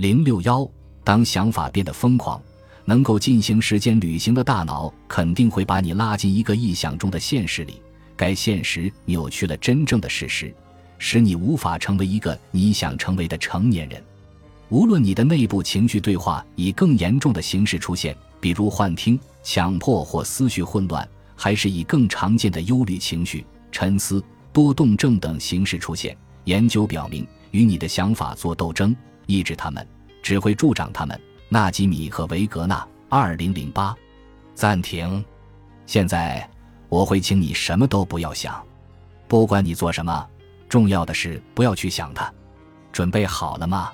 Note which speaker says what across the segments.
Speaker 1: 零六幺，当想法变得疯狂，能够进行时间旅行的大脑肯定会把你拉进一个臆想中的现实里。该现实扭曲了真正的事实，使你无法成为一个你想成为的成年人。无论你的内部情绪对话以更严重的形式出现，比如幻听、强迫或思绪混乱，还是以更常见的忧虑情绪、沉思、多动症等形式出现，研究表明，与你的想法做斗争，抑制他们，只会助长他们。纳吉米和维格纳，二零零八。暂停。现在我会请你什么都不要想，不管你做什么，重要的是不要去想它。准备好了吗？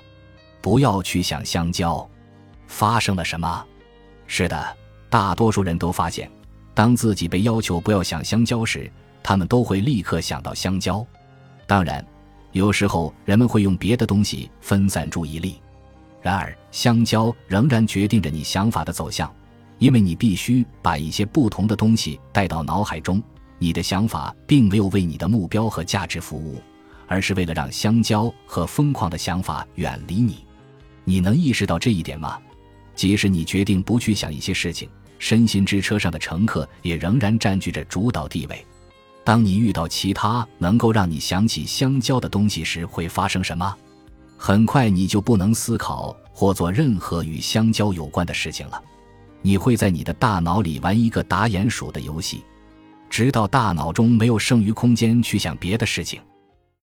Speaker 1: 不要去想香蕉，发生了什么？是的，大多数人都发现，当自己被要求不要想香蕉时，他们都会立刻想到香蕉。当然，有时候人们会用别的东西分散注意力。然而，香蕉仍然决定着你想法的走向，因为你必须把一些不同的东西带到脑海中。你的想法并没有为你的目标和价值服务，而是为了让香蕉和疯狂的想法远离你。你能意识到这一点吗？即使你决定不去想一些事情，身心之车上的乘客也仍然占据着主导地位。当你遇到其他能够让你想起香蕉的东西时，会发生什么？很快你就不能思考或做任何与香蕉有关的事情了。你会在你的大脑里玩一个打鼹鼠的游戏，直到大脑中没有剩余空间去想别的事情。